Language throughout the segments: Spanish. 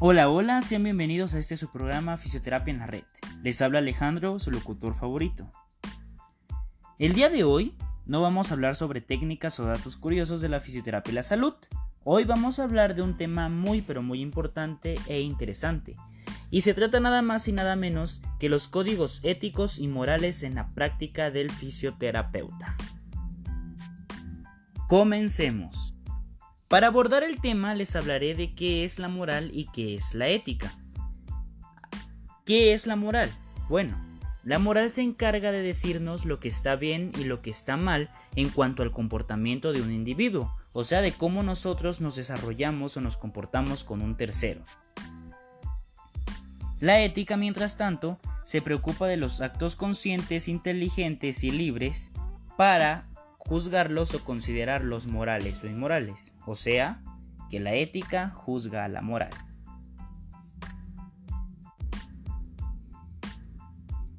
Hola, hola, sean bienvenidos a este su programa Fisioterapia en la Red. Les habla Alejandro, su locutor favorito. El día de hoy no vamos a hablar sobre técnicas o datos curiosos de la fisioterapia y la salud. Hoy vamos a hablar de un tema muy pero muy importante e interesante. Y se trata nada más y nada menos que los códigos éticos y morales en la práctica del fisioterapeuta. Comencemos. Para abordar el tema les hablaré de qué es la moral y qué es la ética. ¿Qué es la moral? Bueno, la moral se encarga de decirnos lo que está bien y lo que está mal en cuanto al comportamiento de un individuo, o sea, de cómo nosotros nos desarrollamos o nos comportamos con un tercero. La ética, mientras tanto, se preocupa de los actos conscientes, inteligentes y libres para juzgarlos o considerarlos morales o inmorales, o sea, que la ética juzga a la moral.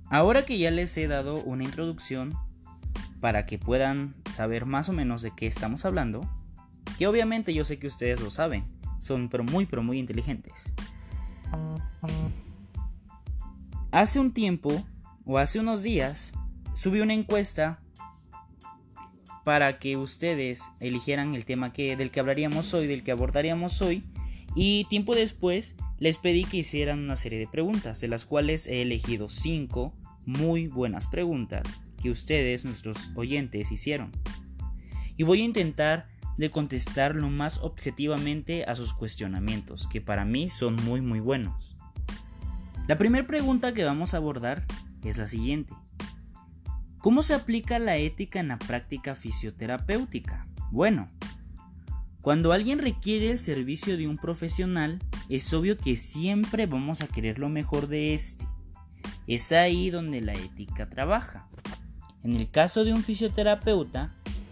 Ahora que ya les he dado una introducción para que puedan saber más o menos de qué estamos hablando, que obviamente yo sé que ustedes lo saben, son pero muy pero muy inteligentes. Hace un tiempo, o hace unos días, subí una encuesta para que ustedes eligieran el tema que, del que hablaríamos hoy, del que abordaríamos hoy, y tiempo después les pedí que hicieran una serie de preguntas, de las cuales he elegido 5 muy buenas preguntas que ustedes, nuestros oyentes, hicieron. Y voy a intentar de contestar lo más objetivamente a sus cuestionamientos, que para mí son muy muy buenos. La primera pregunta que vamos a abordar es la siguiente. ¿Cómo se aplica la ética en la práctica fisioterapéutica? Bueno, cuando alguien requiere el servicio de un profesional, es obvio que siempre vamos a querer lo mejor de este. Es ahí donde la ética trabaja. En el caso de un fisioterapeuta,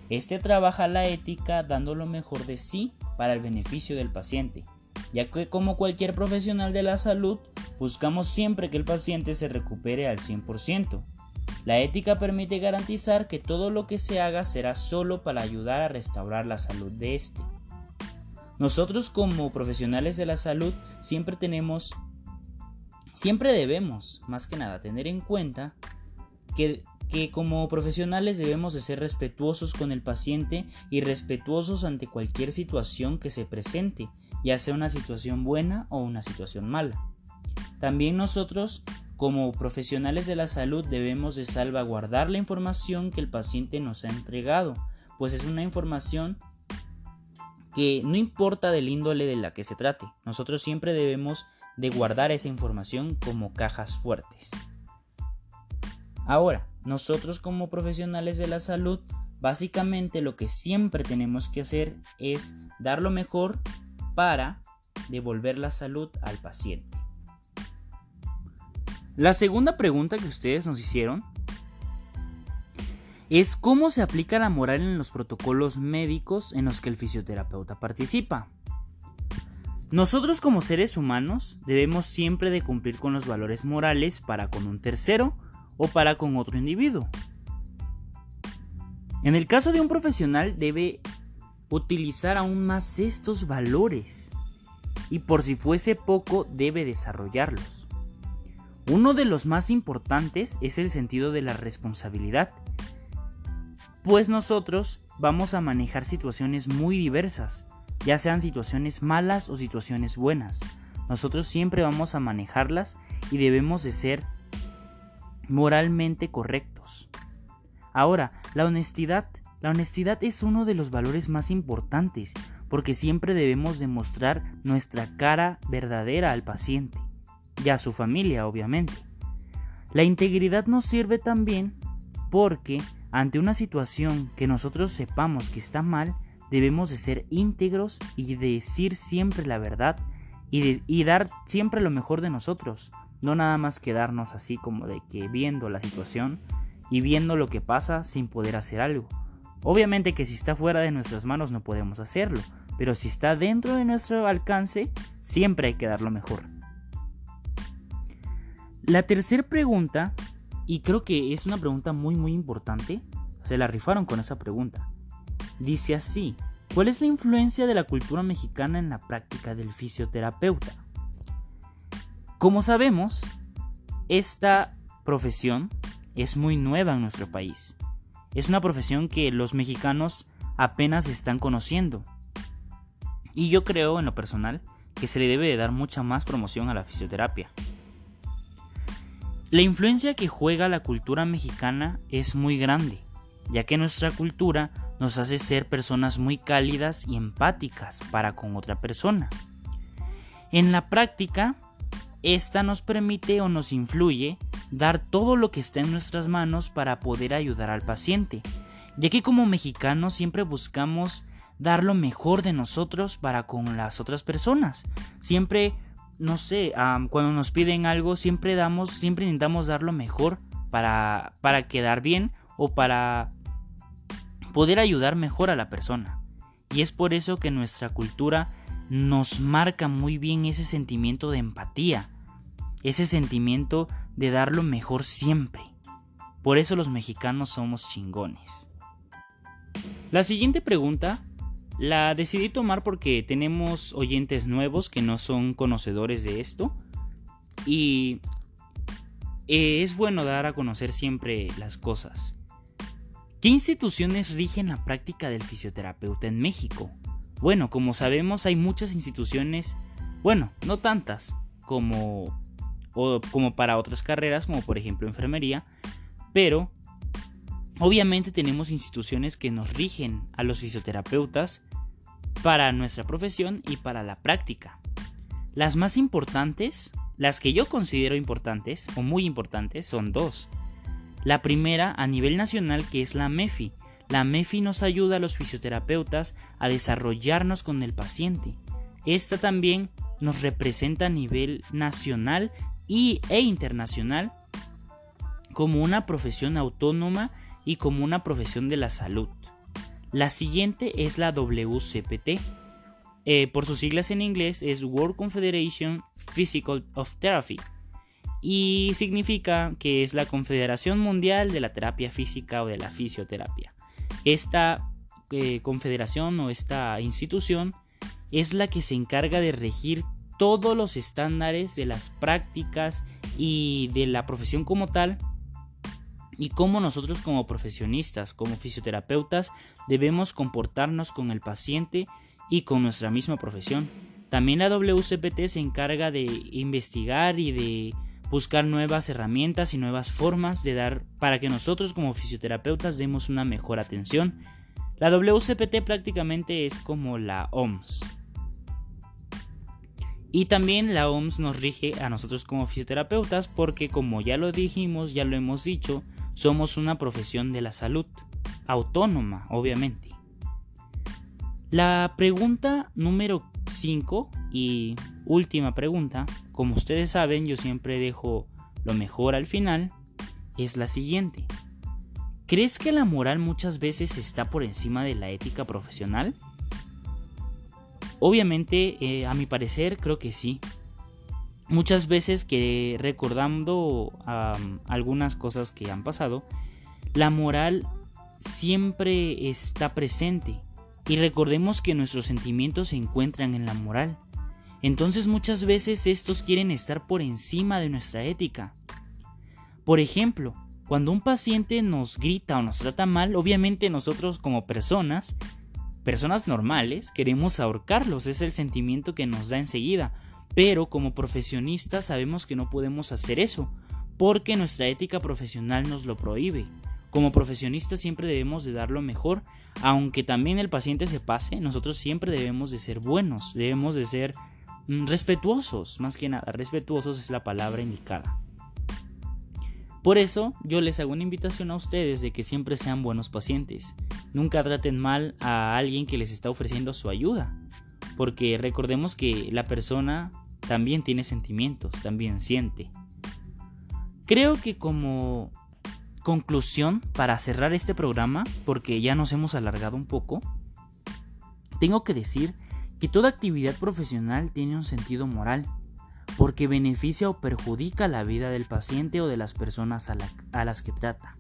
este trabaja la ética dando lo mejor de sí para el beneficio del paciente, ya que como cualquier profesional de la salud, buscamos siempre que el paciente se recupere al 100%. La ética permite garantizar que todo lo que se haga será solo para ayudar a restaurar la salud de éste. Nosotros como profesionales de la salud siempre tenemos, siempre debemos, más que nada, tener en cuenta que, que como profesionales debemos de ser respetuosos con el paciente y respetuosos ante cualquier situación que se presente, ya sea una situación buena o una situación mala. También nosotros como profesionales de la salud debemos de salvaguardar la información que el paciente nos ha entregado, pues es una información que no importa del índole de la que se trate, nosotros siempre debemos de guardar esa información como cajas fuertes. Ahora, nosotros como profesionales de la salud, básicamente lo que siempre tenemos que hacer es dar lo mejor para devolver la salud al paciente. La segunda pregunta que ustedes nos hicieron es cómo se aplica la moral en los protocolos médicos en los que el fisioterapeuta participa. Nosotros como seres humanos debemos siempre de cumplir con los valores morales para con un tercero o para con otro individuo. En el caso de un profesional debe utilizar aún más estos valores y por si fuese poco debe desarrollarlos. Uno de los más importantes es el sentido de la responsabilidad, pues nosotros vamos a manejar situaciones muy diversas, ya sean situaciones malas o situaciones buenas. Nosotros siempre vamos a manejarlas y debemos de ser moralmente correctos. Ahora, la honestidad. La honestidad es uno de los valores más importantes porque siempre debemos demostrar nuestra cara verdadera al paciente y a su familia, obviamente. La integridad nos sirve también porque ante una situación que nosotros sepamos que está mal, debemos de ser íntegros y decir siempre la verdad y, y, dar siempre lo mejor de nosotros, no nada más quedarnos así como de que viendo la situación y viendo lo que pasa sin poder hacer algo. Obviamente que si está fuera de nuestras manos no podemos hacerlo, pero si está dentro de nuestro alcance, siempre hay que dar lo mejor. La tercera pregunta, y creo que es una pregunta muy muy importante, se la rifaron con esa pregunta. Dice así, ¿cuál es la influencia de la cultura mexicana en la práctica del fisioterapeuta? Como sabemos, esta profesión es muy nueva en nuestro país. Es una profesión que los mexicanos apenas están conociendo. Y yo creo, en lo personal, que se le debe de dar mucha más promoción a la fisioterapia. La influencia que juega la cultura mexicana es muy grande, ya que nuestra cultura nos hace ser personas muy cálidas y empáticas para con otra persona. En la práctica, esta nos permite o nos influye dar todo lo que está en nuestras manos para poder ayudar al paciente, ya que como mexicanos siempre buscamos dar lo mejor de nosotros para con las otras personas. Siempre, no sé, cuando nos piden algo, siempre damos, siempre intentamos dar lo mejor para, para quedar bien o para poder ayudar mejor a la persona. Y es por eso que nuestra cultura nos marca muy bien ese sentimiento de empatía, ese sentimiento de dar lo mejor siempre. Por eso los mexicanos somos chingones. La siguiente pregunta la decidí tomar porque tenemos oyentes nuevos que no son conocedores de esto y eh, es bueno dar a conocer siempre las cosas. ¿Qué instituciones rigen la práctica del fisioterapeuta en México? Bueno, como sabemos hay muchas instituciones, bueno, no tantas como, como para otras carreras, como por ejemplo enfermería, pero obviamente tenemos instituciones que nos rigen a los fisioterapeutas para nuestra profesión y para la práctica. Las más importantes, las que yo considero importantes o muy importantes, son dos. La primera a nivel nacional que es la MEFI. La MEFI nos ayuda a los fisioterapeutas a desarrollarnos con el paciente. Esta también nos representa a nivel nacional y, e internacional como una profesión autónoma y como una profesión de la salud. La siguiente es la WCPT. Eh, por sus siglas en inglés es World Confederation Physical of Therapy y significa que es la Confederación Mundial de la Terapia Física o de la Fisioterapia. Esta eh, confederación o esta institución es la que se encarga de regir todos los estándares de las prácticas y de la profesión como tal y cómo nosotros como profesionistas, como fisioterapeutas, debemos comportarnos con el paciente y con nuestra misma profesión. También la WCPT se encarga de investigar y de buscar nuevas herramientas y nuevas formas de dar para que nosotros como fisioterapeutas demos una mejor atención. La WCPT prácticamente es como la OMS. Y también la OMS nos rige a nosotros como fisioterapeutas porque como ya lo dijimos, ya lo hemos dicho, somos una profesión de la salud, autónoma, obviamente. La pregunta número 5 y última pregunta, como ustedes saben yo siempre dejo lo mejor al final, es la siguiente. ¿Crees que la moral muchas veces está por encima de la ética profesional? Obviamente, eh, a mi parecer, creo que sí. Muchas veces que recordando algunas cosas que han pasado, la moral siempre está presente y recordemos que nuestros sentimientos se encuentran en la moral. Entonces muchas veces estos quieren estar por encima de nuestra ética. Por ejemplo, cuando un paciente nos grita o nos trata mal, obviamente nosotros como personas, personas normales, queremos ahorcarlos, es el sentimiento que nos da enseguida. Pero como profesionistas sabemos que no podemos hacer eso, porque nuestra ética profesional nos lo prohíbe. Como profesionistas siempre debemos de dar lo mejor, aunque también el paciente se pase, nosotros siempre debemos de ser buenos, debemos de ser mm, respetuosos, más que nada, respetuosos es la palabra indicada. Por eso yo les hago una invitación a ustedes de que siempre sean buenos pacientes. Nunca traten mal a alguien que les está ofreciendo su ayuda, porque recordemos que la persona también tiene sentimientos, también siente. Creo que como conclusión, para cerrar este programa, porque ya nos hemos alargado un poco, tengo que decir que toda actividad profesional tiene un sentido moral, porque beneficia o perjudica la vida del paciente o de las personas a, las que trata.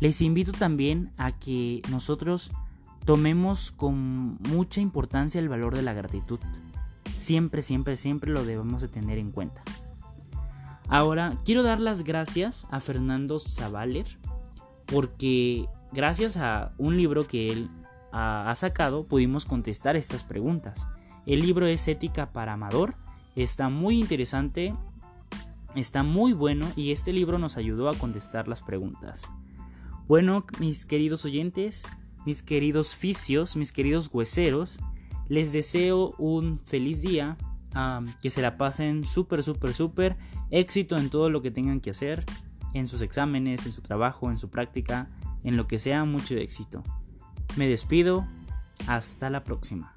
Les invito también a que nosotros tomemos con mucha importancia el valor de la gratitud. Siempre, siempre, siempre lo debemos de tener en cuenta. Ahora, quiero dar las gracias a Fernando Zavaler porque gracias a un libro que él ha sacado pudimos contestar estas preguntas. El libro es Ética para Amador, está muy interesante, está muy bueno y este libro nos ayudó a contestar las preguntas. Bueno, mis queridos oyentes, mis queridos fisios, mis queridos hueseros, les deseo un feliz día, que se la pasen súper, súper, súper, éxito en todo lo que tengan que hacer, en sus exámenes, en su trabajo, en su práctica, en lo que sea, mucho éxito. Me despido, hasta la próxima.